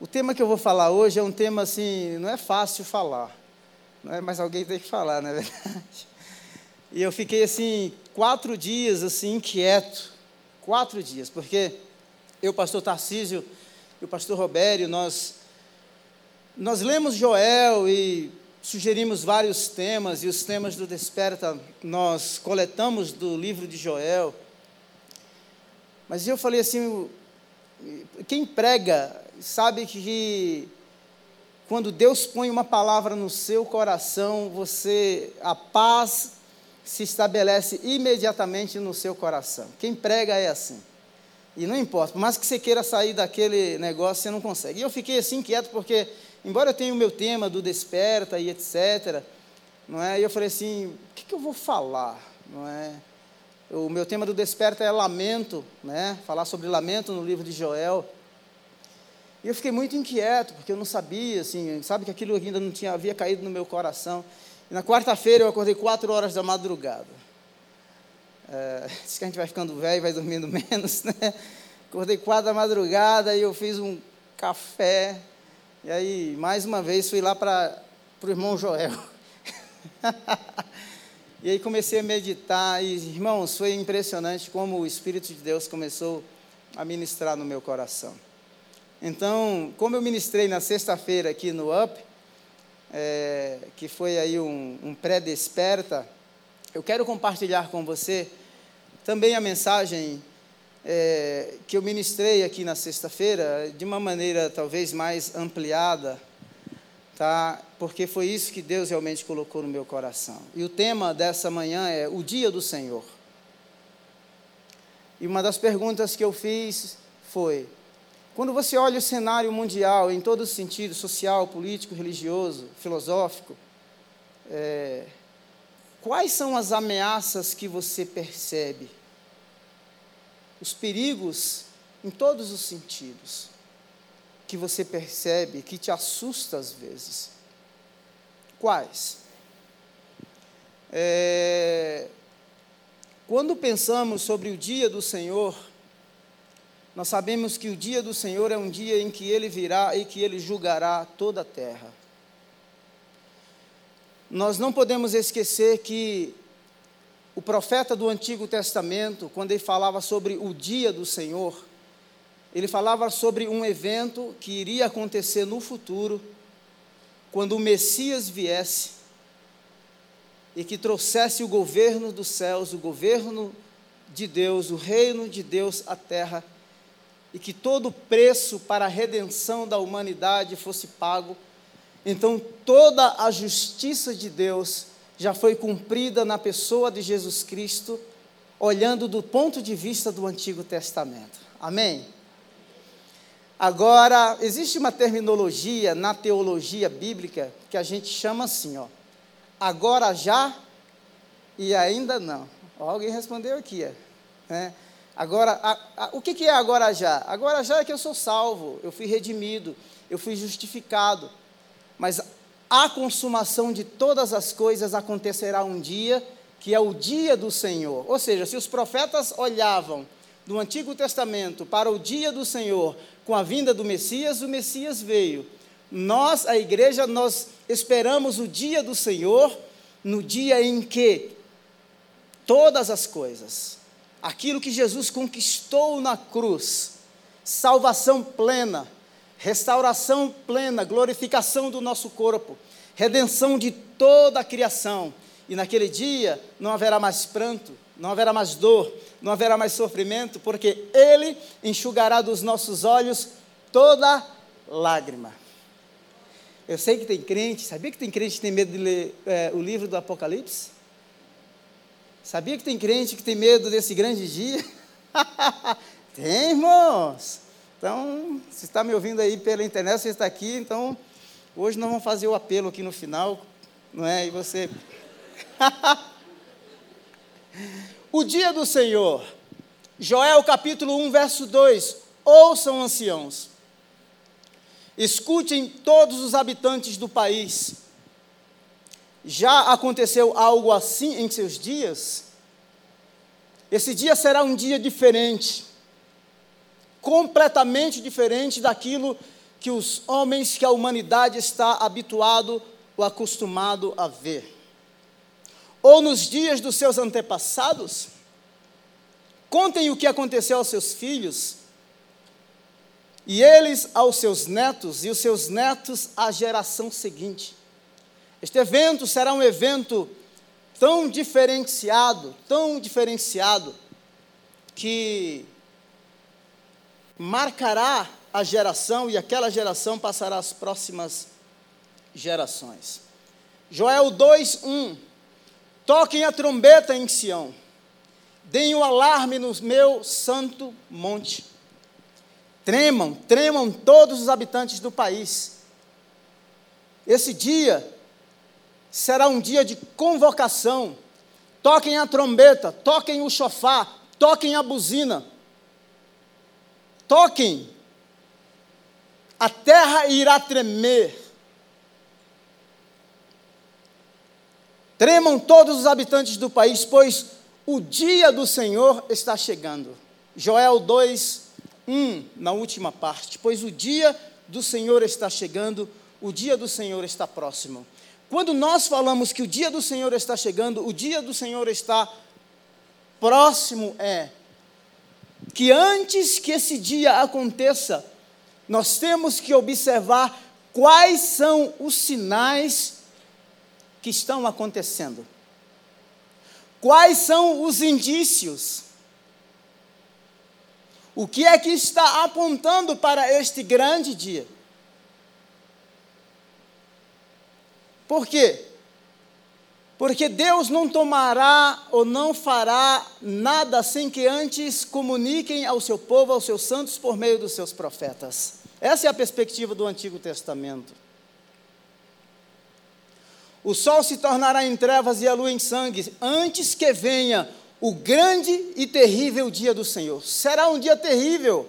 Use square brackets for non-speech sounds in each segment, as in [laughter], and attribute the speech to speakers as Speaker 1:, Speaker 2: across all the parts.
Speaker 1: O tema que eu vou falar hoje é um tema assim, não é fácil falar, não é? mas alguém tem que falar, não é verdade? E eu fiquei assim, quatro dias assim, inquieto, quatro dias, porque eu, pastor Tarcísio e o pastor Robério, nós, nós lemos Joel e sugerimos vários temas, e os temas do Desperta nós coletamos do livro de Joel. Mas eu falei assim, quem prega sabe que quando Deus põe uma palavra no seu coração, você a paz se estabelece imediatamente no seu coração. Quem prega é assim. E não importa, por mais que você queira sair daquele negócio, você não consegue. E eu fiquei assim inquieto porque embora eu tenha o meu tema do desperta e etc, não é? E eu falei assim, o que, que eu vou falar, não é? O meu tema do desperta é lamento, né? Falar sobre lamento no livro de Joel. E eu fiquei muito inquieto, porque eu não sabia, assim, sabe que aquilo ainda não tinha, havia caído no meu coração. E na quarta-feira eu acordei quatro horas da madrugada. É, [laughs] diz que a gente vai ficando velho e vai dormindo [laughs] menos, né? Acordei quatro da madrugada e eu fiz um café, e aí, mais uma vez, fui lá para o irmão Joel. [laughs] e aí comecei a meditar, e irmãos, foi impressionante como o Espírito de Deus começou a ministrar no meu coração. Então, como eu ministrei na sexta-feira aqui no UP, é, que foi aí um, um pré-desperta, eu quero compartilhar com você também a mensagem é, que eu ministrei aqui na sexta-feira, de uma maneira talvez mais ampliada, tá? porque foi isso que Deus realmente colocou no meu coração. E o tema dessa manhã é o dia do Senhor. E uma das perguntas que eu fiz foi: quando você olha o cenário mundial em todo sentido, social, político, religioso, filosófico, é, quais são as ameaças que você percebe? os perigos em todos os sentidos que você percebe, que te assusta às vezes. Quais? É, quando pensamos sobre o dia do Senhor, nós sabemos que o dia do Senhor é um dia em que Ele virá e que Ele julgará toda a terra. Nós não podemos esquecer que o profeta do Antigo Testamento, quando ele falava sobre o dia do Senhor, ele falava sobre um evento que iria acontecer no futuro, quando o Messias viesse e que trouxesse o governo dos céus, o governo de Deus, o reino de Deus à terra, e que todo o preço para a redenção da humanidade fosse pago. Então, toda a justiça de Deus já foi cumprida na pessoa de Jesus Cristo, olhando do ponto de vista do Antigo Testamento. Amém? Agora, existe uma terminologia na teologia bíblica que a gente chama assim, ó. Agora já e ainda não. Ó, alguém respondeu aqui, é. Né? Agora, a, a, o que, que é agora já? Agora já é que eu sou salvo, eu fui redimido, eu fui justificado. Mas a consumação de todas as coisas acontecerá um dia, que é o dia do Senhor. Ou seja, se os profetas olhavam do Antigo Testamento para o dia do Senhor com a vinda do Messias, o Messias veio. Nós, a igreja, nós esperamos o dia do Senhor, no dia em que todas as coisas, aquilo que Jesus conquistou na cruz, salvação plena, restauração plena, glorificação do nosso corpo, redenção de toda a criação. E naquele dia não haverá mais pranto, não haverá mais dor, não haverá mais sofrimento, porque Ele enxugará dos nossos olhos toda lágrima. Eu sei que tem crente, sabia que tem crente que tem medo de ler é, o livro do Apocalipse? Sabia que tem crente que tem medo desse grande dia? [laughs] tem, irmãos. Então, se está me ouvindo aí pela internet, você está aqui, então hoje nós vamos fazer o apelo aqui no final, não é? E você. [laughs] o dia do Senhor, Joel capítulo 1, verso 2: Ouçam, anciãos, escutem todos os habitantes do país. Já aconteceu algo assim em seus dias? Esse dia será um dia diferente completamente diferente daquilo que os homens, que a humanidade está habituado ou acostumado a ver. Ou nos dias dos seus antepassados, contem o que aconteceu aos seus filhos, e eles aos seus netos, e os seus netos à geração seguinte. Este evento será um evento tão diferenciado, tão diferenciado, que marcará a geração e aquela geração passará às próximas gerações. Joel 2:1 Toquem a trombeta em Sião. Deem o alarme no meu santo monte. Tremam, tremam todos os habitantes do país. Esse dia será um dia de convocação. Toquem a trombeta, toquem o chofar, toquem a buzina. Toquem. A terra irá tremer. Tremam todos os habitantes do país, pois o dia do Senhor está chegando. Joel 2, 1, na última parte. Pois o dia do Senhor está chegando, o dia do Senhor está próximo. Quando nós falamos que o dia do Senhor está chegando, o dia do Senhor está próximo, é que antes que esse dia aconteça, nós temos que observar quais são os sinais que estão acontecendo. Quais são os indícios? O que é que está apontando para este grande dia? Por quê? Porque Deus não tomará ou não fará nada sem que antes comuniquem ao seu povo, aos seus santos, por meio dos seus profetas. Essa é a perspectiva do Antigo Testamento. O sol se tornará em trevas e a lua em sangue, antes que venha o grande e terrível dia do Senhor. Será um dia terrível.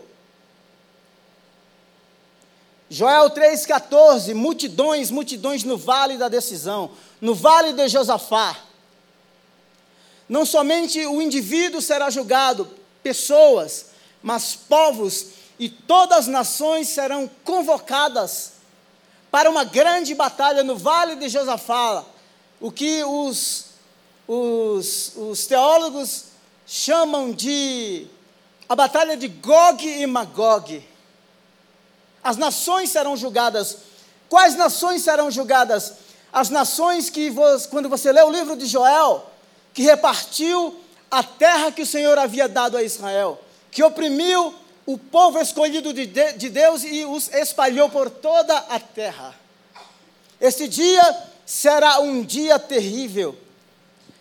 Speaker 1: Joel 3,14: multidões, multidões no vale da decisão, no vale de Josafá. Não somente o indivíduo será julgado, pessoas, mas povos e todas as nações serão convocadas para uma grande batalha no vale de Josafá, o que os, os, os teólogos chamam de a batalha de Gog e Magog. As nações serão julgadas. Quais nações serão julgadas? As nações que, quando você lê o livro de Joel, que repartiu a terra que o Senhor havia dado a Israel, que oprimiu o povo escolhido de, de Deus e os espalhou por toda a terra. Esse dia será um dia terrível.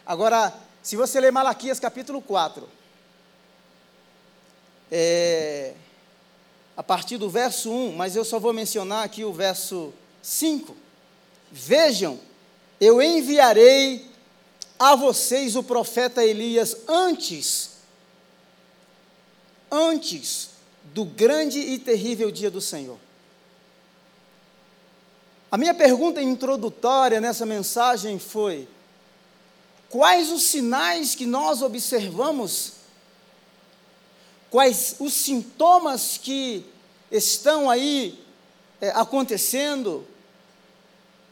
Speaker 1: Agora, se você ler Malaquias capítulo 4, é, a partir do verso 1, mas eu só vou mencionar aqui o verso 5. Vejam, eu enviarei a vocês o profeta Elias antes, antes do grande e terrível dia do Senhor. A minha pergunta introdutória nessa mensagem foi: quais os sinais que nós observamos quais os sintomas que estão aí é, acontecendo,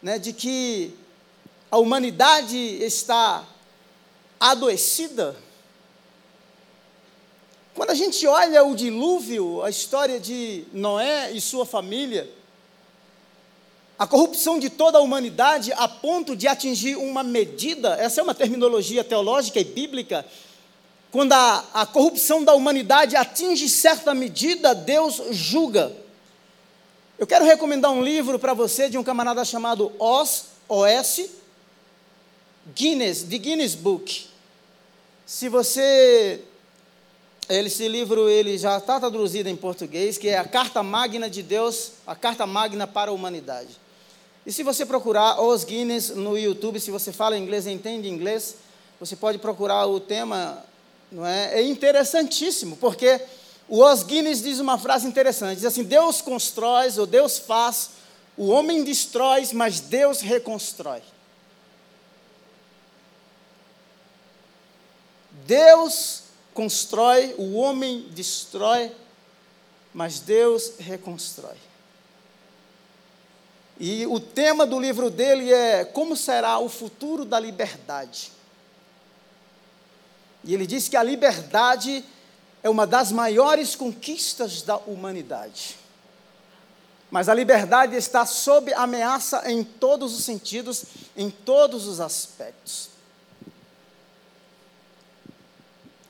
Speaker 1: né, de que a humanidade está adoecida. Quando a gente olha o dilúvio, a história de Noé e sua família, a corrupção de toda a humanidade a ponto de atingir uma medida, essa é uma terminologia teológica e bíblica, quando a, a corrupção da humanidade atinge certa medida, Deus julga. Eu quero recomendar um livro para você de um camarada chamado Os, Guinness, de Guinness Book. Se você esse livro ele já está traduzido em português, que é a Carta Magna de Deus, a Carta Magna para a Humanidade. E se você procurar Os Guinness no YouTube, se você fala inglês e entende inglês, você pode procurar o tema não é? é interessantíssimo, porque o Os Guinness diz uma frase interessante, diz assim, Deus constrói, ou Deus faz, o homem destrói, mas Deus reconstrói. Deus constrói, o homem destrói, mas Deus reconstrói. E o tema do livro dele é Como será o futuro da liberdade? E ele diz que a liberdade é uma das maiores conquistas da humanidade. Mas a liberdade está sob ameaça em todos os sentidos, em todos os aspectos.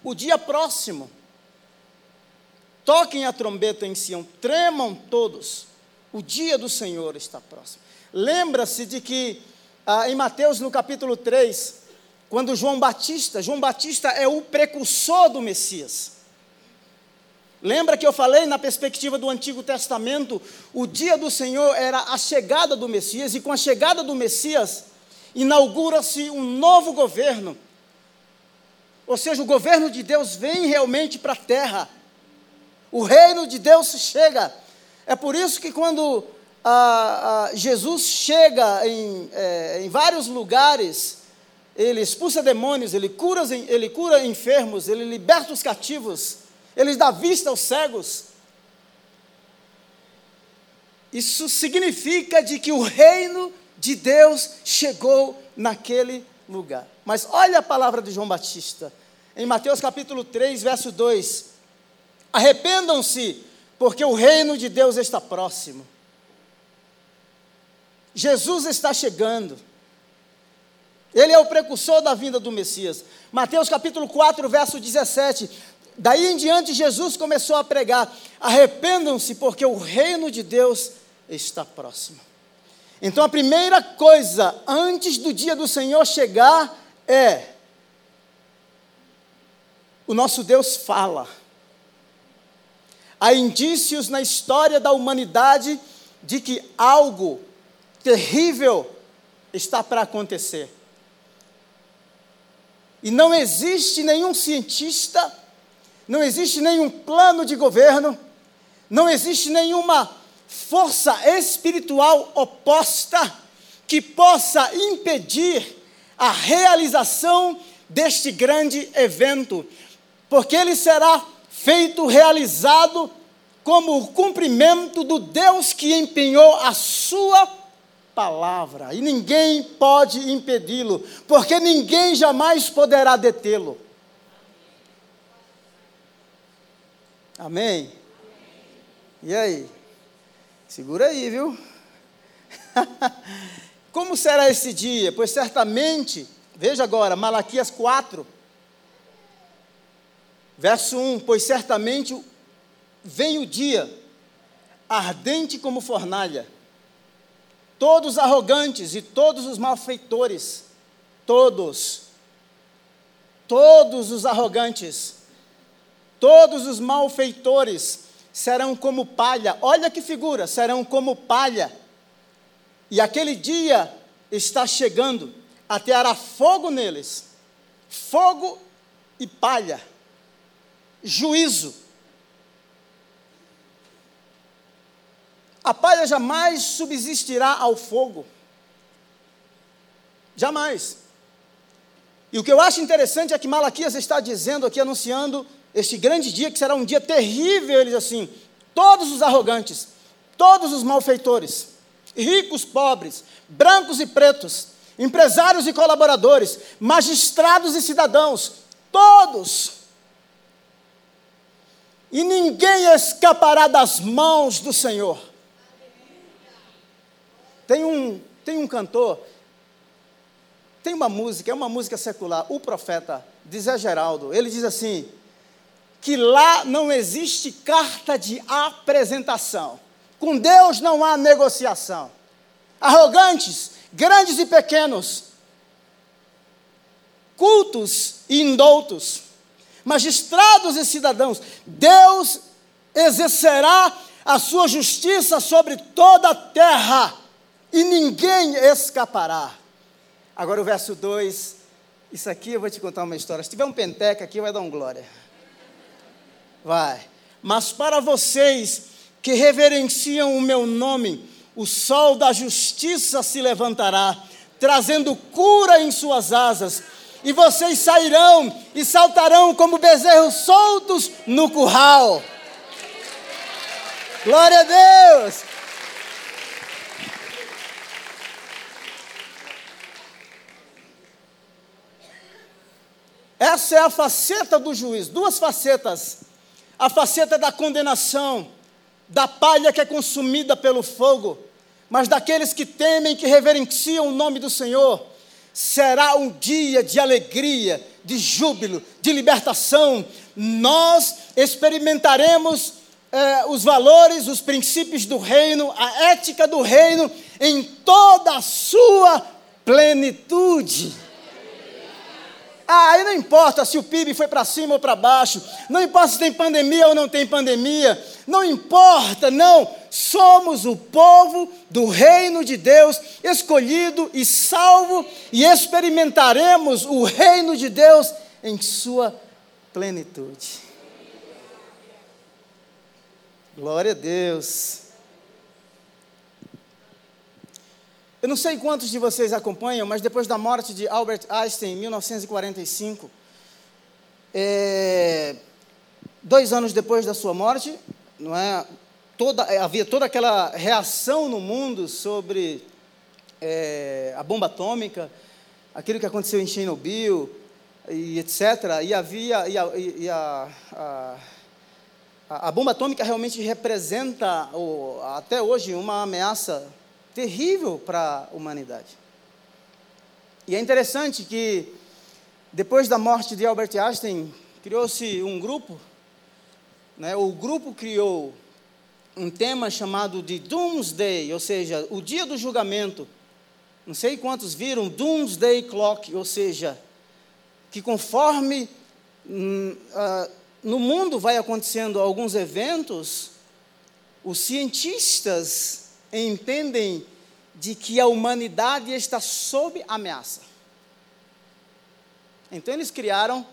Speaker 1: O dia próximo, toquem a trombeta em Sião, tremam todos, o dia do Senhor está próximo. Lembra-se de que ah, em Mateus, no capítulo 3, quando João Batista, João Batista é o precursor do Messias. Lembra que eu falei na perspectiva do Antigo Testamento, o dia do Senhor era a chegada do Messias, e com a chegada do Messias, inaugura-se um novo governo. Ou seja, o governo de Deus vem realmente para a terra. O reino de Deus chega. É por isso que quando ah, ah, Jesus chega em, é, em vários lugares, ele expulsa demônios, ele cura, ele cura enfermos, ele liberta os cativos, ele dá vista aos cegos. Isso significa de que o reino de Deus chegou naquele lugar. Mas olha a palavra de João Batista, em Mateus capítulo 3, verso 2: Arrependam-se, porque o reino de Deus está próximo. Jesus está chegando. Ele é o precursor da vinda do Messias. Mateus capítulo 4, verso 17. Daí em diante, Jesus começou a pregar: arrependam-se, porque o reino de Deus está próximo. Então, a primeira coisa, antes do dia do Senhor chegar, é: o nosso Deus fala. Há indícios na história da humanidade de que algo terrível está para acontecer. E não existe nenhum cientista, não existe nenhum plano de governo, não existe nenhuma força espiritual oposta que possa impedir a realização deste grande evento, porque ele será feito, realizado como o cumprimento do Deus que empenhou a sua palavra, e ninguém pode impedi-lo, porque ninguém jamais poderá detê-lo. Amém? E aí? Segura aí, viu? [laughs] Como será esse dia? Pois certamente, veja agora, Malaquias 4, verso 1: Pois certamente vem o dia, ardente como fornalha, todos arrogantes e todos os malfeitores, todos, todos os arrogantes, todos os malfeitores serão como palha, olha que figura, serão como palha, e aquele dia está chegando, ateará fogo neles, fogo e palha, juízo, A palha jamais subsistirá ao fogo. Jamais. E o que eu acho interessante é que Malaquias está dizendo aqui, anunciando este grande dia, que será um dia terrível, ele diz assim: todos os arrogantes, todos os malfeitores, ricos, pobres, brancos e pretos, empresários e colaboradores, magistrados e cidadãos, todos. E ninguém escapará das mãos do Senhor. Tem um, tem um cantor, tem uma música, é uma música secular, o profeta, de Zé Geraldo, ele diz assim, que lá não existe carta de apresentação. Com Deus não há negociação. Arrogantes, grandes e pequenos, cultos e indoutos, magistrados e cidadãos, Deus exercerá a sua justiça sobre toda a terra e ninguém escapará. Agora o verso 2, isso aqui eu vou te contar uma história. Se tiver um penteca aqui, vai dar um glória. Vai. Mas para vocês que reverenciam o meu nome, o sol da justiça se levantará, trazendo cura em suas asas, e vocês sairão e saltarão como bezerros soltos no curral. Glória a Deus! Essa é a faceta do juiz, duas facetas. A faceta da condenação, da palha que é consumida pelo fogo, mas daqueles que temem, que reverenciam o nome do Senhor. Será um dia de alegria, de júbilo, de libertação. Nós experimentaremos eh, os valores, os princípios do reino, a ética do reino em toda a sua plenitude. Ah, aí não importa se o PIB foi para cima ou para baixo, não importa se tem pandemia ou não tem pandemia, não importa, não. Somos o povo do reino de Deus, escolhido e salvo, e experimentaremos o reino de Deus em sua plenitude. Glória a Deus. Eu não sei quantos de vocês acompanham, mas depois da morte de Albert Einstein em 1945, é, dois anos depois da sua morte, não é, toda, havia toda aquela reação no mundo sobre é, a bomba atômica, aquilo que aconteceu em Chernobyl, e etc. E havia e a, e a, a a, bomba atômica realmente representa, até hoje, uma ameaça terrível para a humanidade. E é interessante que, depois da morte de Albert Einstein, criou-se um grupo, né, o grupo criou um tema chamado de Doomsday, ou seja, o dia do julgamento. Não sei quantos viram Doomsday Clock, ou seja, que conforme uh, no mundo vai acontecendo alguns eventos, os cientistas entendem de que a humanidade está sob ameaça. Então eles criaram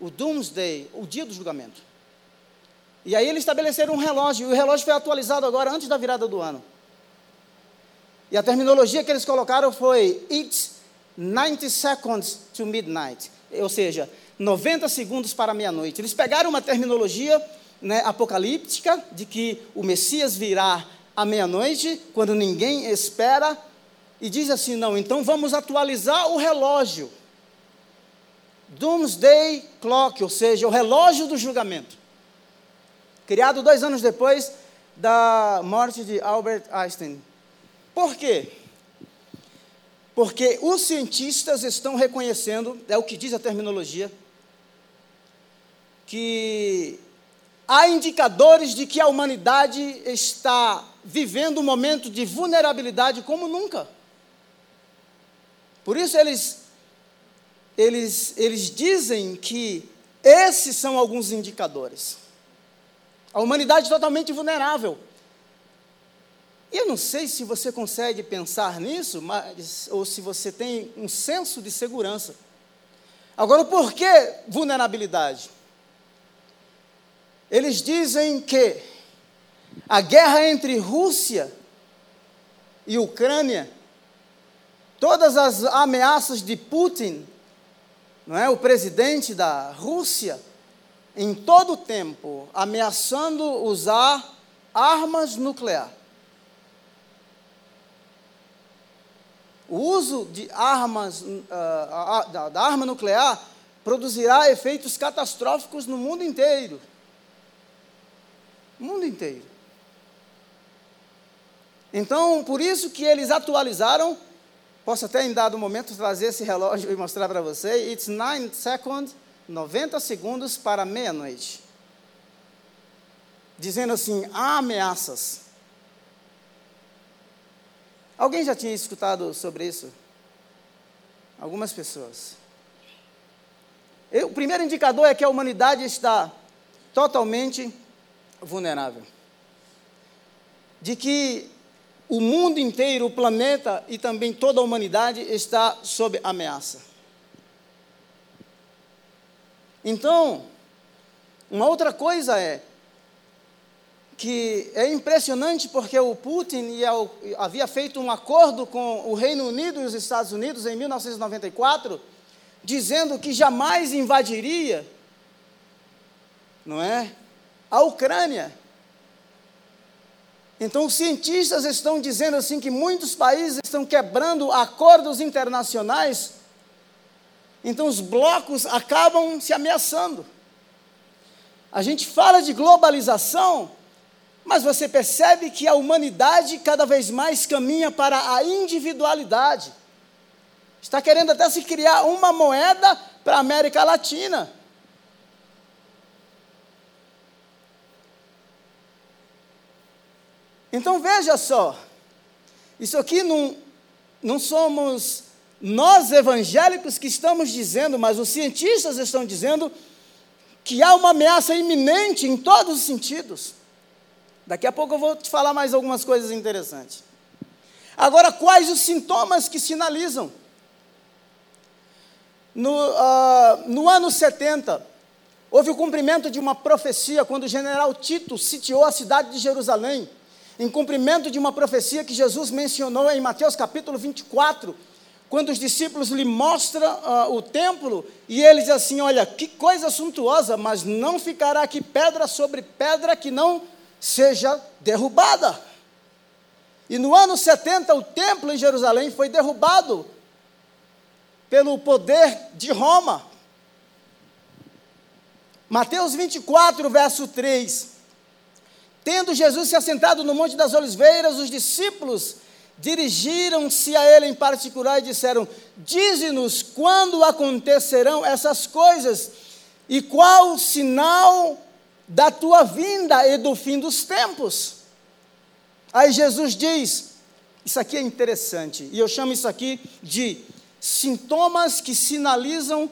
Speaker 1: o Doomsday, o dia do julgamento. E aí eles estabeleceram um relógio, e o relógio foi atualizado agora antes da virada do ano. E a terminologia que eles colocaram foi It's 90 seconds to midnight. Ou seja, 90 segundos para meia-noite. Eles pegaram uma terminologia né, apocalíptica de que o Messias virá à meia-noite, quando ninguém espera, e diz assim: não, então vamos atualizar o relógio. Doomsday Clock, ou seja, o relógio do julgamento. Criado dois anos depois da morte de Albert Einstein. Por quê? Porque os cientistas estão reconhecendo, é o que diz a terminologia, que há indicadores de que a humanidade está vivendo um momento de vulnerabilidade como nunca. Por isso eles, eles, eles dizem que esses são alguns indicadores. A humanidade totalmente vulnerável. E eu não sei se você consegue pensar nisso, mas, ou se você tem um senso de segurança. Agora, por que vulnerabilidade? Eles dizem que a guerra entre Rússia e Ucrânia, todas as ameaças de Putin, não é, o presidente da Rússia, em todo o tempo ameaçando usar armas nucleares. O uso de armas, uh, da, da arma nuclear produzirá efeitos catastróficos no mundo inteiro. Mundo inteiro. Então, por isso que eles atualizaram, posso até em dado momento trazer esse relógio e mostrar para você, it's 9 seconds, 90 segundos para meia-noite. Dizendo assim, há ameaças. Alguém já tinha escutado sobre isso? Algumas pessoas. o primeiro indicador é que a humanidade está totalmente vulnerável. De que o mundo inteiro, o planeta e também toda a humanidade está sob ameaça. Então, uma outra coisa é que é impressionante porque o Putin havia feito um acordo com o Reino Unido e os Estados Unidos em 1994, dizendo que jamais invadiria, não é? a Ucrânia. Então, os cientistas estão dizendo assim que muitos países estão quebrando acordos internacionais, Então os blocos acabam se ameaçando. A gente fala de globalização, mas você percebe que a humanidade cada vez mais caminha para a individualidade. Está querendo até se criar uma moeda para a América Latina. Então veja só, isso aqui não, não somos nós evangélicos que estamos dizendo, mas os cientistas estão dizendo que há uma ameaça iminente em todos os sentidos. Daqui a pouco eu vou te falar mais algumas coisas interessantes. Agora, quais os sintomas que sinalizam? No, uh, no ano 70, houve o cumprimento de uma profecia quando o general Tito sitiou a cidade de Jerusalém, em cumprimento de uma profecia que Jesus mencionou em Mateus capítulo 24, quando os discípulos lhe mostram uh, o templo e ele diz assim: Olha, que coisa suntuosa, mas não ficará aqui pedra sobre pedra que não seja derrubada. E no ano 70, o templo em Jerusalém foi derrubado pelo poder de Roma. Mateus 24, verso 3. Tendo Jesus se assentado no Monte das Oliveiras, os discípulos dirigiram-se a ele em particular e disseram: Dize-nos quando acontecerão essas coisas e qual o sinal da tua vinda e do fim dos tempos. Aí Jesus diz: Isso aqui é interessante, e eu chamo isso aqui de sintomas que sinalizam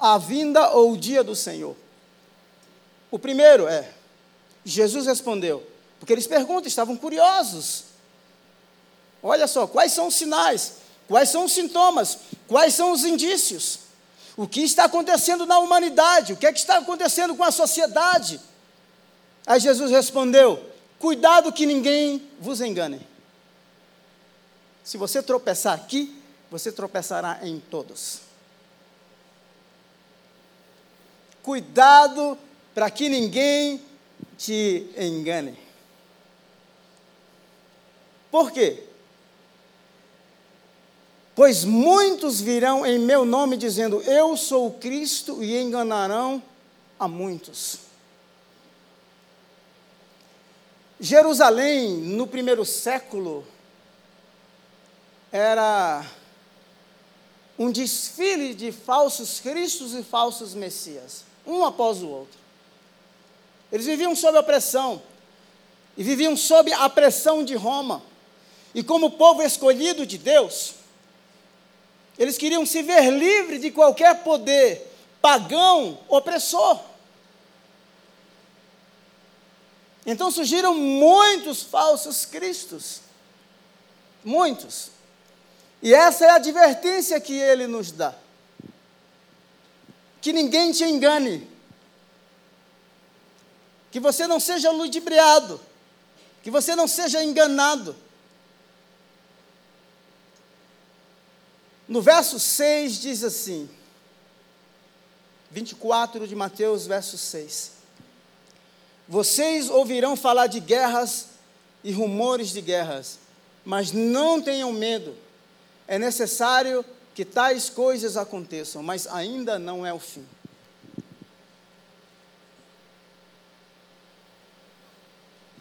Speaker 1: a vinda ou o dia do Senhor. O primeiro é, Jesus respondeu, porque eles perguntam, estavam curiosos. Olha só, quais são os sinais? Quais são os sintomas? Quais são os indícios? O que está acontecendo na humanidade? O que é que está acontecendo com a sociedade? Aí Jesus respondeu: Cuidado que ninguém vos engane. Se você tropeçar aqui, você tropeçará em todos. Cuidado para que ninguém te engane. Por quê? Pois muitos virão em meu nome dizendo: Eu sou Cristo, e enganarão a muitos. Jerusalém, no primeiro século, era um desfile de falsos cristos e falsos messias, um após o outro. Eles viviam sob a pressão, e viviam sob a pressão de Roma. E como povo escolhido de Deus, eles queriam se ver livre de qualquer poder pagão opressor. Então surgiram muitos falsos cristos. Muitos. E essa é a advertência que ele nos dá. Que ninguém te engane. Que você não seja ludibriado. Que você não seja enganado. No verso 6 diz assim, 24 de Mateus, verso 6. Vocês ouvirão falar de guerras e rumores de guerras, mas não tenham medo é necessário que tais coisas aconteçam, mas ainda não é o fim.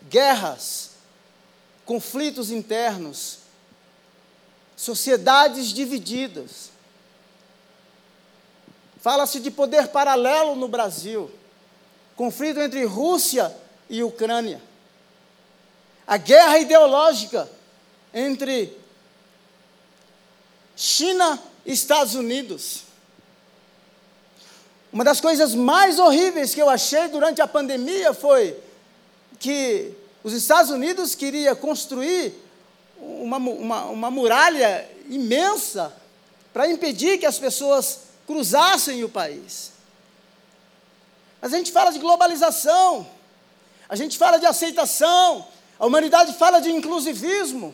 Speaker 1: Guerras, conflitos internos, sociedades divididas. Fala-se de poder paralelo no Brasil, conflito entre Rússia e Ucrânia. A guerra ideológica entre China e Estados Unidos. Uma das coisas mais horríveis que eu achei durante a pandemia foi que os Estados Unidos queria construir uma, uma, uma muralha imensa para impedir que as pessoas cruzassem o país. Mas a gente fala de globalização, a gente fala de aceitação, a humanidade fala de inclusivismo.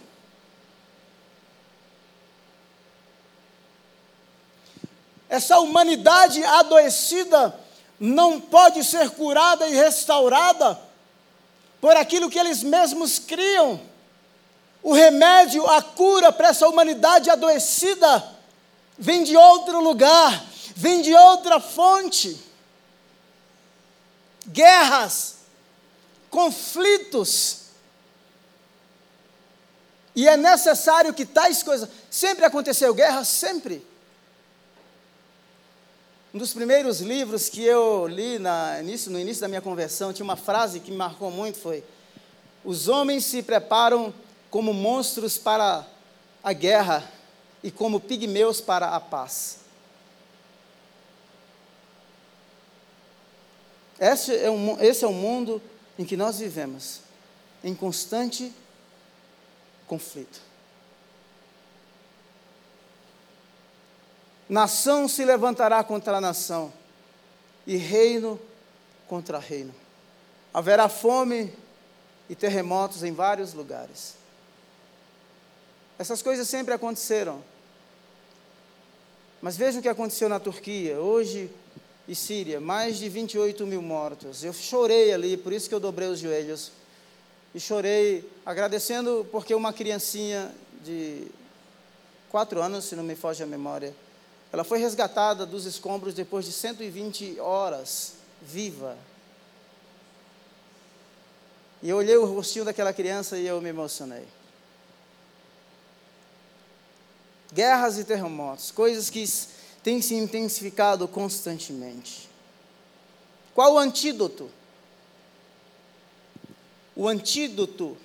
Speaker 1: Essa humanidade adoecida não pode ser curada e restaurada por aquilo que eles mesmos criam. O remédio, a cura para essa humanidade adoecida vem de outro lugar, vem de outra fonte. Guerras, conflitos. E é necessário que tais coisas. Sempre aconteceu guerra? Sempre. Um dos primeiros livros que eu li na, início, no início da minha conversão, tinha uma frase que me marcou muito: foi: Os homens se preparam como monstros para a guerra e como pigmeus para a paz. Esse é, um, esse é o mundo em que nós vivemos, em constante conflito. Nação se levantará contra nação, e reino contra reino. Haverá fome e terremotos em vários lugares. Essas coisas sempre aconteceram. Mas veja o que aconteceu na Turquia, hoje e Síria, mais de 28 mil mortos. Eu chorei ali, por isso que eu dobrei os joelhos. E chorei agradecendo porque uma criancinha de quatro anos, se não me foge a memória, ela foi resgatada dos escombros depois de 120 horas, viva. E eu olhei o rostinho daquela criança e eu me emocionei. Guerras e terremotos, coisas que têm se intensificado constantemente. Qual o antídoto? O antídoto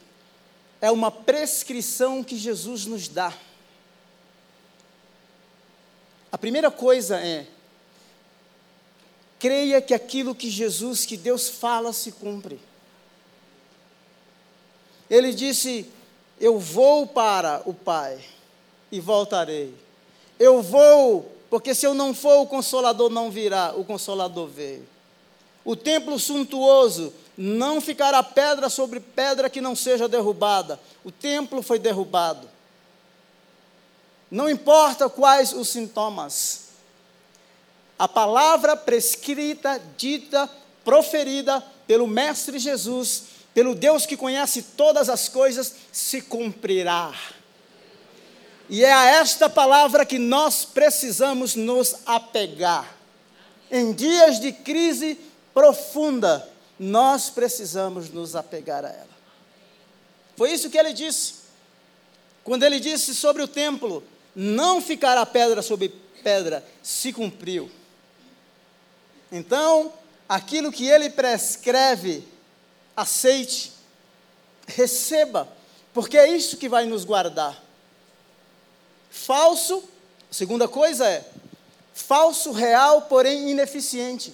Speaker 1: é uma prescrição que Jesus nos dá a primeira coisa é: creia que aquilo que Jesus, que Deus fala, se cumpre. Ele disse: Eu vou para o Pai e voltarei. Eu vou, porque se eu não for, o consolador não virá, o consolador veio. O templo suntuoso não ficará pedra sobre pedra que não seja derrubada. O templo foi derrubado. Não importa quais os sintomas. A palavra prescrita, dita, proferida pelo Mestre Jesus, pelo Deus que conhece todas as coisas, se cumprirá. E é a esta palavra que nós precisamos nos apegar. Em dias de crise profunda, nós precisamos nos apegar a ela. Foi isso que ele disse. Quando ele disse sobre o templo, não ficará pedra sobre pedra, se cumpriu. Então, aquilo que ele prescreve, aceite, receba, porque é isso que vai nos guardar. Falso, segunda coisa é, falso real, porém ineficiente.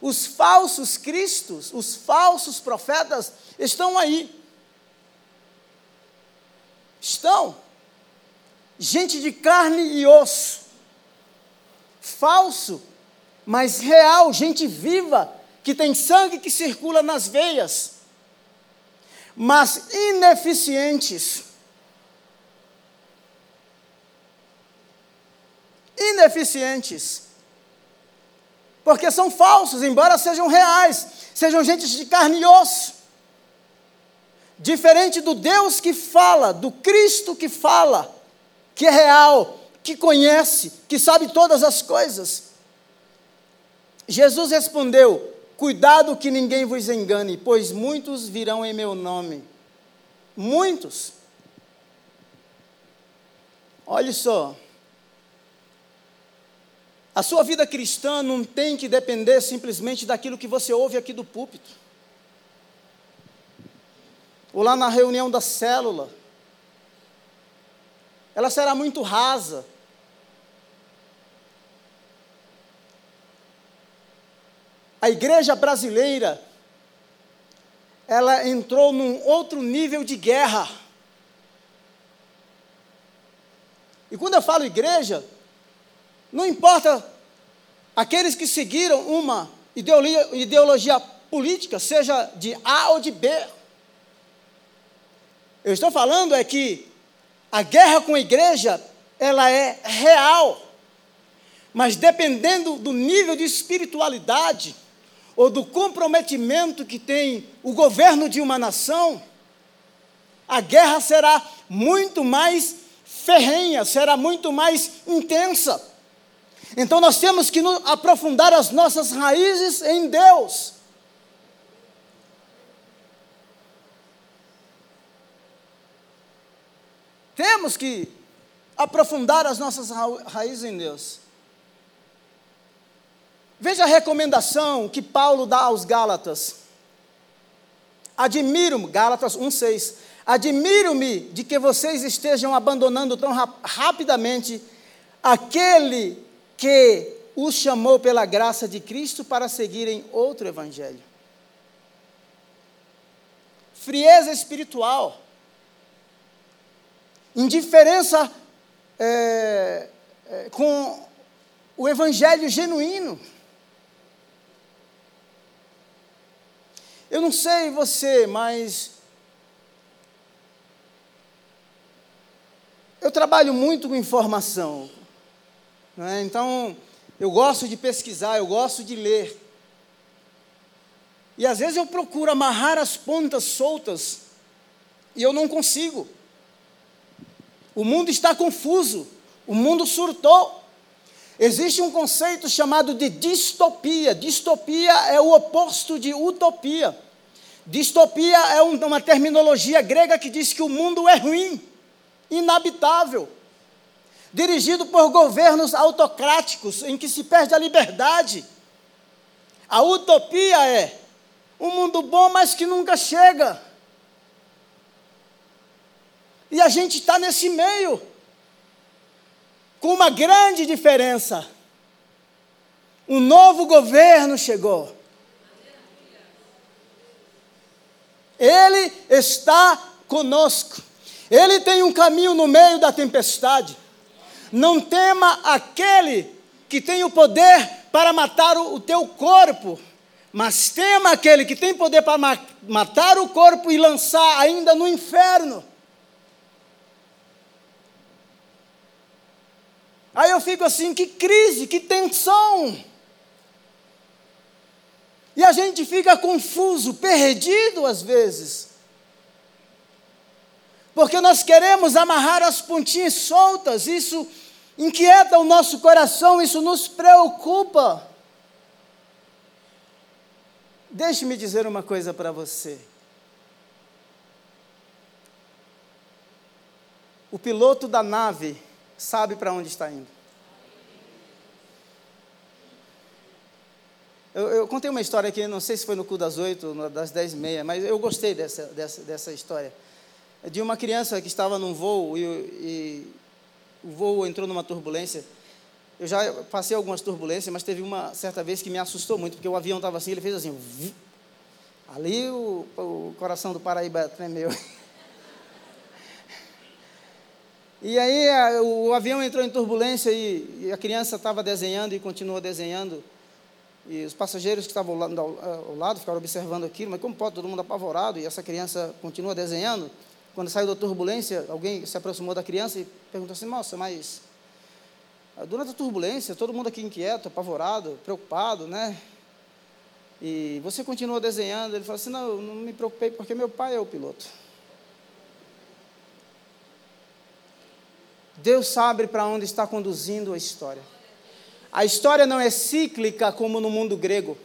Speaker 1: Os falsos cristos, os falsos profetas estão aí. Estão gente de carne e osso, falso, mas real, gente viva, que tem sangue que circula nas veias, mas ineficientes. Ineficientes. Porque são falsos, embora sejam reais, sejam gente de carne e osso. Diferente do Deus que fala, do Cristo que fala que é real, que conhece, que sabe todas as coisas. Jesus respondeu: Cuidado que ninguém vos engane, pois muitos virão em meu nome. Muitos. Olha só. A sua vida cristã não tem que depender simplesmente daquilo que você ouve aqui do púlpito. Ou lá na reunião da célula ela será muito rasa. A igreja brasileira, ela entrou num outro nível de guerra. E quando eu falo igreja, não importa aqueles que seguiram uma ideologia, ideologia política, seja de A ou de B. Eu estou falando é que a guerra com a igreja, ela é real. Mas dependendo do nível de espiritualidade ou do comprometimento que tem o governo de uma nação, a guerra será muito mais ferrenha, será muito mais intensa. Então nós temos que aprofundar as nossas raízes em Deus. Temos que aprofundar as nossas raízes em Deus. Veja a recomendação que Paulo dá aos Gálatas. Admiro-me, Gálatas 1,6. Admiro-me de que vocês estejam abandonando tão rap rapidamente aquele que os chamou pela graça de Cristo para seguirem outro evangelho. Frieza espiritual, indiferença é, é, com o evangelho genuíno. Eu não sei você, mas eu trabalho muito com informação. Né? Então, eu gosto de pesquisar, eu gosto de ler. E às vezes eu procuro amarrar as pontas soltas e eu não consigo. O mundo está confuso, o mundo surtou. Existe um conceito chamado de distopia. Distopia é o oposto de utopia. Distopia é uma terminologia grega que diz que o mundo é ruim, inabitável, dirigido por governos autocráticos em que se perde a liberdade. A utopia é um mundo bom, mas que nunca chega. E a gente está nesse meio, com uma grande diferença. Um novo governo chegou. Ele está conosco. Ele tem um caminho no meio da tempestade. Não tema aquele que tem o poder para matar o, o teu corpo, mas tema aquele que tem poder para ma matar o corpo e lançar ainda no inferno. Aí eu fico assim, que crise, que tensão. E a gente fica confuso, perdido às vezes. Porque nós queremos amarrar as pontinhas soltas, isso inquieta o nosso coração, isso nos preocupa. Deixe-me dizer uma coisa para você. O piloto da nave sabe para onde está indo. Eu, eu, contei uma história aqui, não sei se foi no cu das oito, das dez e meia, mas eu gostei dessa, dessa, dessa história. De uma criança que estava num voo e, e o voo entrou numa turbulência. Eu já passei algumas turbulências, mas teve uma certa vez que me assustou muito, porque o avião estava assim, ele fez assim. Ali o, o coração do Paraíba tremeu. [laughs] E aí a, o avião entrou em turbulência e, e a criança estava desenhando e continuou desenhando. E os passageiros que estavam ao, ao lado ficaram observando aquilo, mas como pode todo mundo apavorado e essa criança continua desenhando? Quando saiu da turbulência, alguém se aproximou da criança e perguntou assim: Moça, mas ah, durante a turbulência, todo mundo aqui inquieto, apavorado, preocupado, né? E você continua desenhando. Ele falou assim: Não, não me preocupei porque meu pai é o piloto. Deus sabe para onde está conduzindo a história. A história não é cíclica como no mundo grego.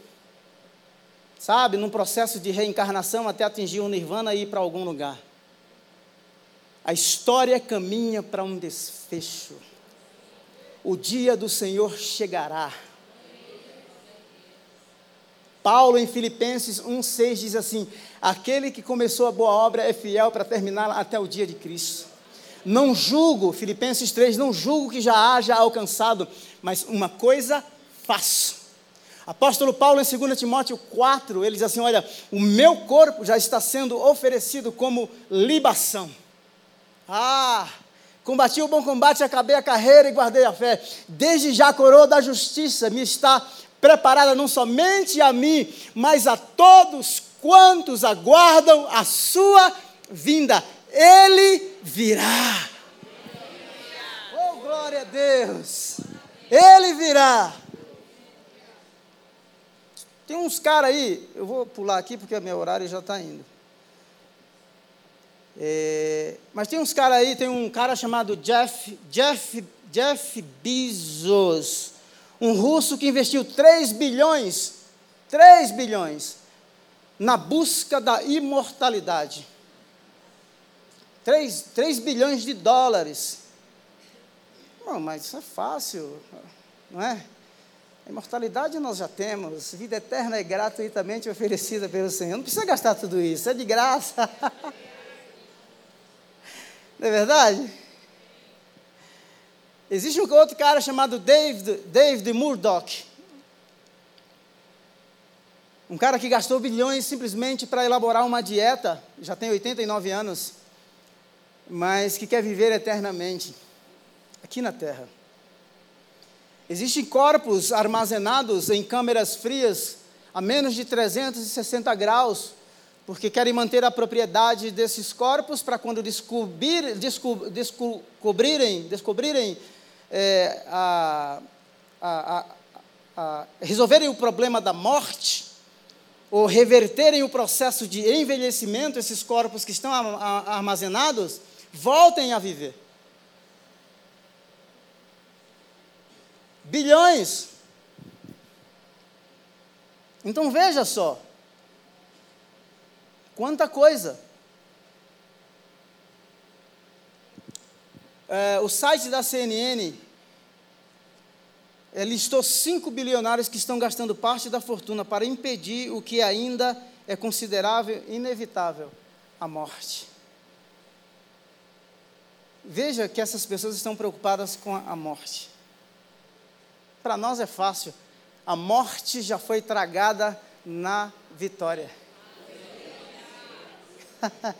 Speaker 1: Sabe, num processo de reencarnação até atingir o nirvana e ir para algum lugar. A história caminha para um desfecho. O dia do Senhor chegará. Paulo, em Filipenses 1,6, diz assim: Aquele que começou a boa obra é fiel para terminá-la até o dia de Cristo. Não julgo, Filipenses 3, não julgo que já haja alcançado, mas uma coisa faço. Apóstolo Paulo, em 2 Timóteo 4, ele diz assim: Olha, o meu corpo já está sendo oferecido como libação. Ah, combati o bom combate, acabei a carreira e guardei a fé. Desde já a coroa da justiça me está preparada não somente a mim, mas a todos quantos aguardam a sua vinda. Ele virá. Oh, glória a Deus! Ele virá. Tem uns caras aí, eu vou pular aqui porque meu horário já está indo. É, mas tem uns caras aí, tem um cara chamado Jeff, Jeff, Jeff Bezos, um russo que investiu 3 bilhões, 3 bilhões, na busca da imortalidade. 3, 3 bilhões de dólares. Não, mas isso é fácil, não é? A imortalidade nós já temos, vida eterna é gratuitamente oferecida pelo Senhor. Não precisa gastar tudo isso, é de graça. [laughs] Não é verdade? Existe um outro cara chamado David, David Murdoch. Um cara que gastou bilhões simplesmente para elaborar uma dieta, já tem 89 anos, mas que quer viver eternamente aqui na Terra. Existem corpos armazenados em câmeras frias a menos de 360 graus, porque querem manter a propriedade desses corpos para quando descobrir, desco, descobrirem, descobrirem é, a, a, a, resolverem o problema da morte, ou reverterem o processo de envelhecimento, esses corpos que estão armazenados, voltem a viver. Bilhões. Então veja só, Quanta coisa! É, o site da CNN listou cinco bilionários que estão gastando parte da fortuna para impedir o que ainda é considerável inevitável: a morte. Veja que essas pessoas estão preocupadas com a morte. Para nós é fácil, a morte já foi tragada na vitória. [laughs]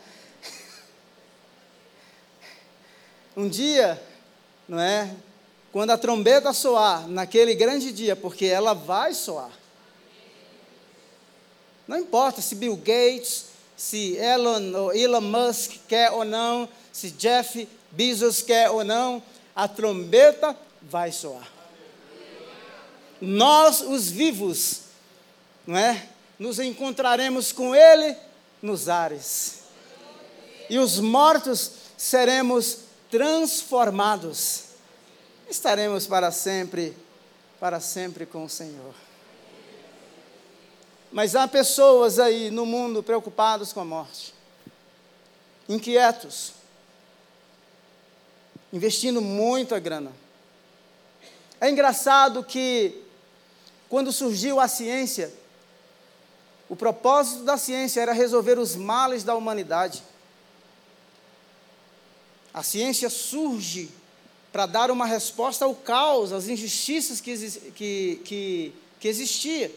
Speaker 1: um dia, não é? Quando a trombeta soar, naquele grande dia, porque ela vai soar. Não importa se Bill Gates, se Elon Elon Musk quer ou não, se Jeff Bezos quer ou não, a trombeta vai soar. Nós, os vivos, não é? Nos encontraremos com Ele nos ares. E os mortos seremos transformados. Estaremos para sempre, para sempre com o Senhor. Mas há pessoas aí no mundo preocupados com a morte, inquietos, investindo muita grana. É engraçado que, quando surgiu a ciência, o propósito da ciência era resolver os males da humanidade. A ciência surge para dar uma resposta ao caos, às injustiças que, que, que, que existia.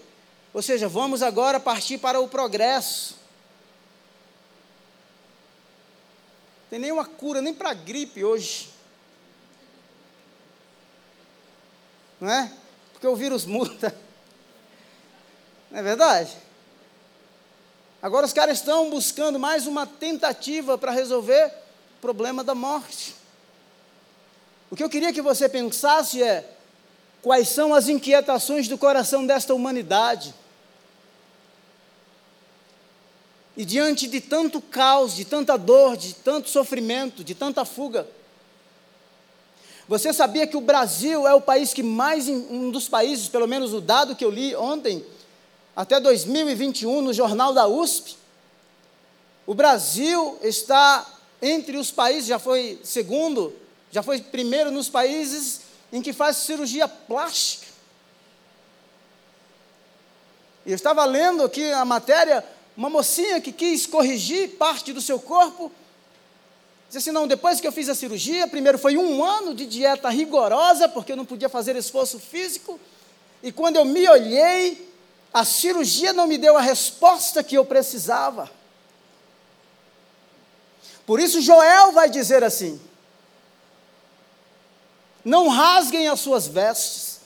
Speaker 1: Ou seja, vamos agora partir para o progresso. Tem nenhuma cura nem para a gripe hoje. Não é? Porque o vírus muda. Não é verdade? Agora os caras estão buscando mais uma tentativa para resolver o problema da morte. O que eu queria que você pensasse é: quais são as inquietações do coração desta humanidade? E diante de tanto caos, de tanta dor, de tanto sofrimento, de tanta fuga, você sabia que o Brasil é o país que mais, um dos países, pelo menos o dado que eu li ontem, até 2021, no jornal da USP, o Brasil está entre os países, já foi segundo, já foi primeiro nos países em que faz cirurgia plástica. E eu estava lendo aqui a matéria, uma mocinha que quis corrigir parte do seu corpo, disse assim, não, depois que eu fiz a cirurgia, primeiro foi um ano de dieta rigorosa, porque eu não podia fazer esforço físico, e quando eu me olhei, a cirurgia não me deu a resposta que eu precisava. Por isso, Joel vai dizer assim: Não rasguem as suas vestes,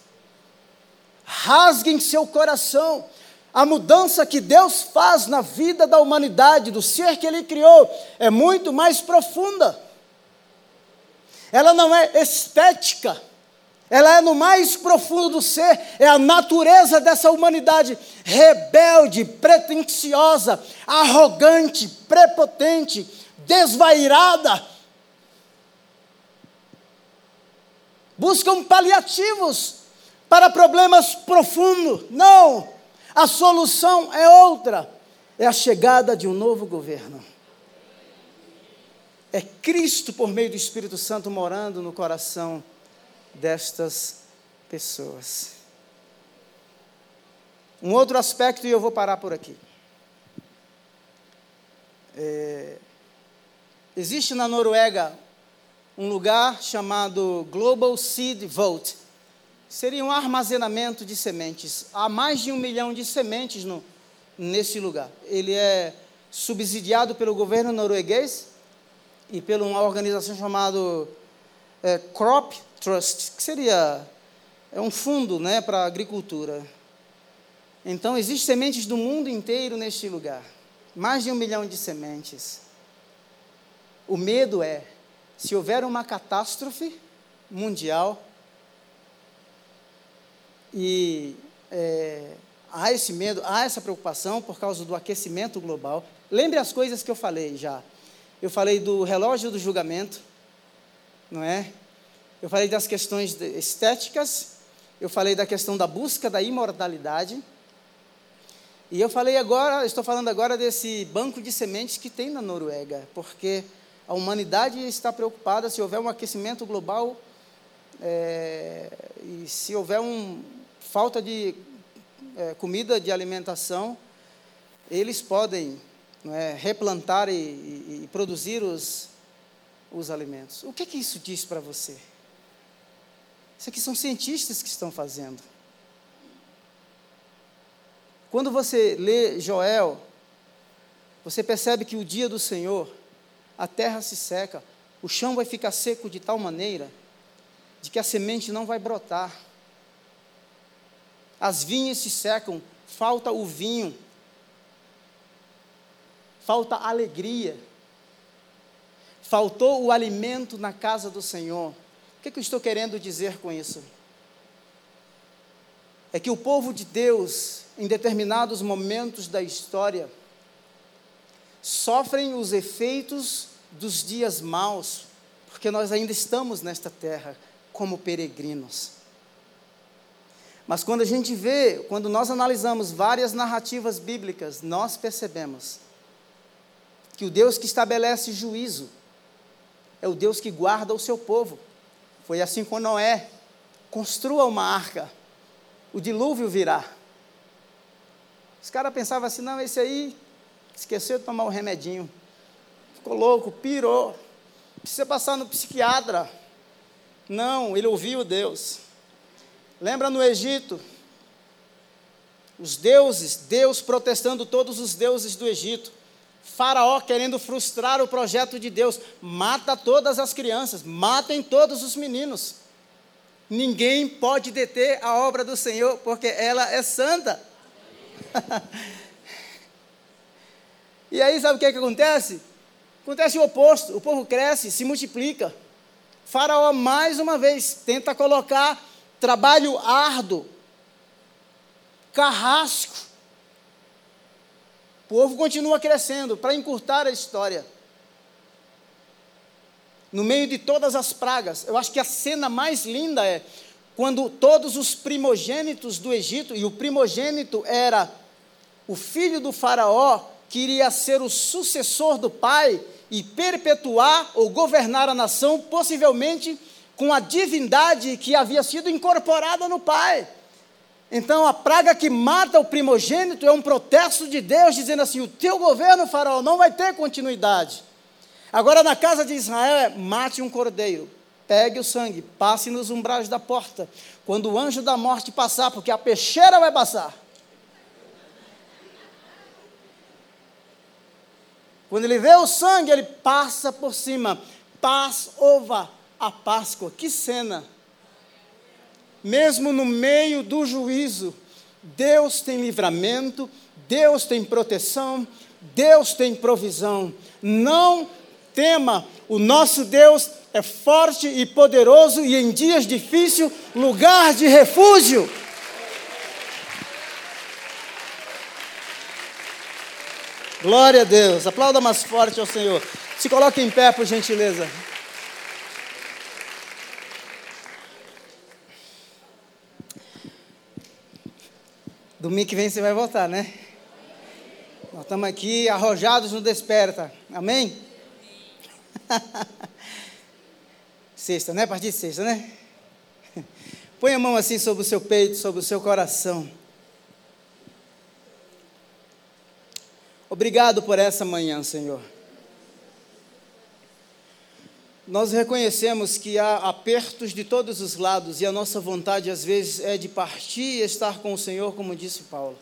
Speaker 1: rasguem seu coração. A mudança que Deus faz na vida da humanidade, do ser que Ele criou, é muito mais profunda. Ela não é estética ela é no mais profundo do ser, é a natureza dessa humanidade rebelde, pretensiosa, arrogante, prepotente, desvairada. Buscam paliativos para problemas profundos. Não! A solução é outra: é a chegada de um novo governo. É Cristo, por meio do Espírito Santo, morando no coração destas pessoas. Um outro aspecto, e eu vou parar por aqui. É, existe na Noruega um lugar chamado Global Seed Vault. Seria um armazenamento de sementes. Há mais de um milhão de sementes no, nesse lugar. Ele é subsidiado pelo governo norueguês e por uma organização chamada é, Crop Trust, que seria é um fundo né, para a agricultura. Então, existem sementes do mundo inteiro neste lugar. Mais de um milhão de sementes. O medo é, se houver uma catástrofe mundial, e é, há esse medo, há essa preocupação por causa do aquecimento global. Lembre as coisas que eu falei já. Eu falei do relógio do julgamento, não é? Eu falei das questões estéticas, eu falei da questão da busca da imortalidade. E eu falei agora, estou falando agora desse banco de sementes que tem na Noruega, porque a humanidade está preocupada se houver um aquecimento global é, e se houver um, falta de é, comida, de alimentação, eles podem é, replantar e, e, e, produzir os, os alimentos. O que, que isso diz para você? Isso aqui são cientistas que estão fazendo. Quando você lê Joel, você percebe que o dia do Senhor, a terra se seca, o chão vai ficar seco de tal maneira de que a semente não vai brotar. As vinhas se secam, falta o vinho, falta alegria, faltou o alimento na casa do Senhor. O que, é que eu estou querendo dizer com isso? É que o povo de Deus, em determinados momentos da história, sofrem os efeitos dos dias maus, porque nós ainda estamos nesta terra como peregrinos. Mas quando a gente vê, quando nós analisamos várias narrativas bíblicas, nós percebemos que o Deus que estabelece juízo é o Deus que guarda o seu povo. Foi assim com Noé: construa uma arca, o dilúvio virá. Os caras pensavam assim: não, esse aí esqueceu de tomar o remedinho, ficou louco, pirou, precisa passar no psiquiatra. Não, ele ouviu Deus. Lembra no Egito? Os deuses, Deus protestando todos os deuses do Egito. Faraó querendo frustrar o projeto de Deus. Mata todas as crianças, matem todos os meninos. Ninguém pode deter a obra do Senhor, porque ela é santa. [laughs] e aí, sabe o que, é que acontece? Acontece o oposto: o povo cresce, se multiplica. Faraó, mais uma vez, tenta colocar trabalho árduo, carrasco. O povo continua crescendo para encurtar a história. No meio de todas as pragas, eu acho que a cena mais linda é quando todos os primogênitos do Egito, e o primogênito era o filho do Faraó, que iria ser o sucessor do pai, e perpetuar ou governar a nação, possivelmente com a divindade que havia sido incorporada no Pai. Então, a praga que mata o primogênito é um protesto de Deus, dizendo assim: o teu governo, Faraó, não vai ter continuidade. Agora, na casa de Israel, é mate um cordeiro, pegue o sangue, passe nos umbrais da porta. Quando o anjo da morte passar, porque a peixeira vai passar. Quando ele vê o sangue, ele passa por cima. ova a Páscoa. Que cena! Mesmo no meio do juízo, Deus tem livramento, Deus tem proteção, Deus tem provisão. Não tema, o nosso Deus é forte e poderoso e em dias difíceis, lugar de refúgio. Glória a Deus. Aplauda mais forte ao Senhor. Se coloque em pé, por gentileza. Domingo que vem você vai voltar, né? Nós estamos aqui arrojados no desperta. Amém? [laughs] sexta, né? A partir de sexta, né? Põe a mão assim sobre o seu peito, sobre o seu coração. Obrigado por essa manhã, Senhor. Nós reconhecemos que há apertos de todos os lados e a nossa vontade às vezes é de partir e estar com o Senhor, como disse Paulo.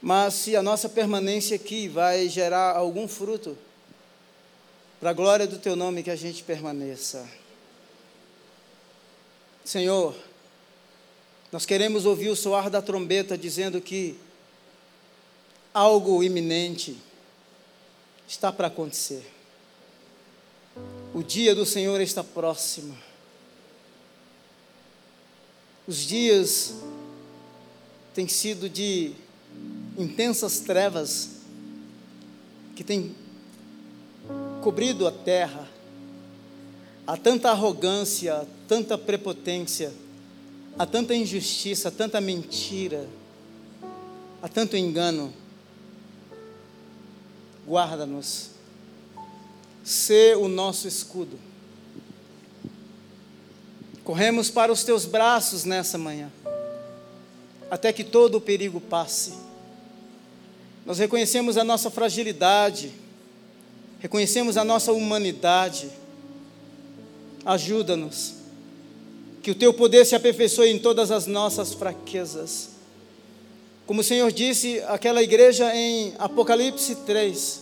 Speaker 1: Mas se a nossa permanência aqui vai gerar algum fruto, para a glória do teu nome que a gente permaneça. Senhor, nós queremos ouvir o soar da trombeta dizendo que algo iminente está para acontecer. O dia do Senhor está próximo. Os dias têm sido de intensas trevas que têm cobrido a terra. Há tanta arrogância, tanta prepotência, há tanta injustiça, tanta mentira, há tanto engano. Guarda-nos ser o nosso escudo. Corremos para os teus braços nessa manhã, até que todo o perigo passe. Nós reconhecemos a nossa fragilidade, reconhecemos a nossa humanidade. Ajuda-nos, que o teu poder se aperfeiçoe em todas as nossas fraquezas. Como o Senhor disse àquela igreja em Apocalipse 3,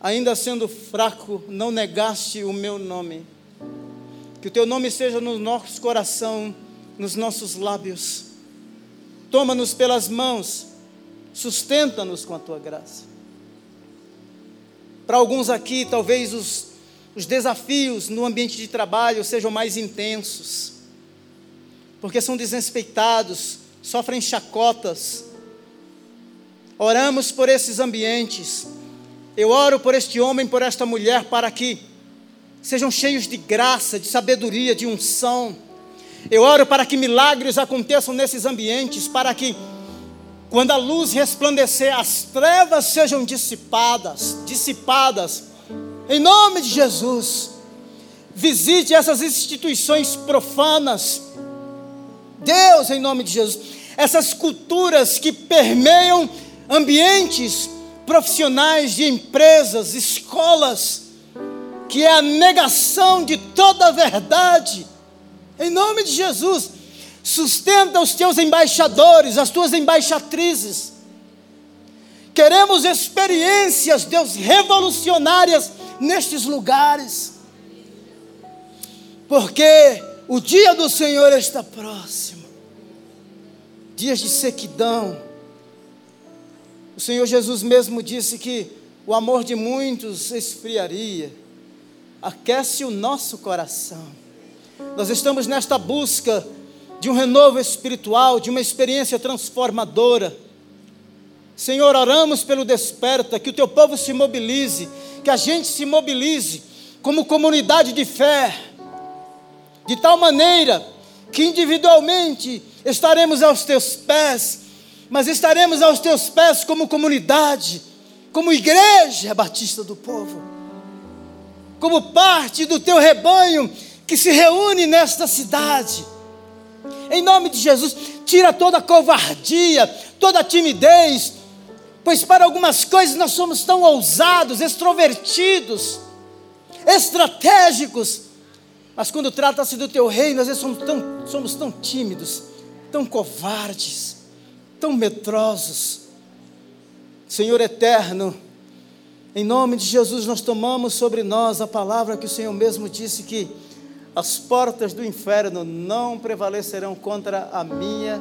Speaker 1: ainda sendo fraco, não negaste o meu nome. Que o teu nome esteja no nosso coração, nos nossos lábios. Toma-nos pelas mãos, sustenta-nos com a tua graça. Para alguns aqui, talvez os, os desafios no ambiente de trabalho sejam mais intensos, porque são desrespeitados, sofrem chacotas. Oramos por esses ambientes eu oro por este homem, por esta mulher, para que sejam cheios de graça, de sabedoria, de unção. Eu oro para que milagres aconteçam nesses ambientes, para que, quando a luz resplandecer, as trevas sejam dissipadas, dissipadas, em nome de Jesus. Visite essas instituições profanas, Deus, em nome de Jesus, essas culturas que permeiam ambientes profissionais de empresas, escolas, que é a negação de toda a verdade. Em nome de Jesus, sustenta os teus embaixadores, as tuas embaixatrizes. Queremos experiências, Deus, revolucionárias nestes lugares. Porque o dia do Senhor está próximo. Dias de sequidão, o Senhor Jesus mesmo disse que o amor de muitos esfriaria. Aquece o nosso coração. Nós estamos nesta busca de um renovo espiritual, de uma experiência transformadora. Senhor, oramos pelo desperta, que o teu povo se mobilize, que a gente se mobilize como comunidade de fé, de tal maneira que individualmente estaremos aos teus pés mas estaremos aos teus pés como comunidade, como igreja batista do povo, como parte do teu rebanho que se reúne nesta cidade. Em nome de Jesus, tira toda a covardia, toda a timidez, pois para algumas coisas nós somos tão ousados, extrovertidos, estratégicos, mas quando trata-se do teu reino, às vezes somos tão, somos tão tímidos, tão covardes tão medrosos. Senhor eterno, em nome de Jesus, nós tomamos sobre nós a palavra que o Senhor mesmo disse que as portas do inferno não prevalecerão contra a minha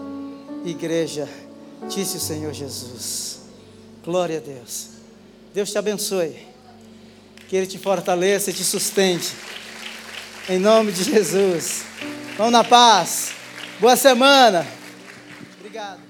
Speaker 1: igreja, disse o Senhor Jesus. Glória a Deus. Deus te abençoe. Que Ele te fortaleça e te sustente. Em nome de Jesus. Vamos na paz. Boa semana. Obrigado.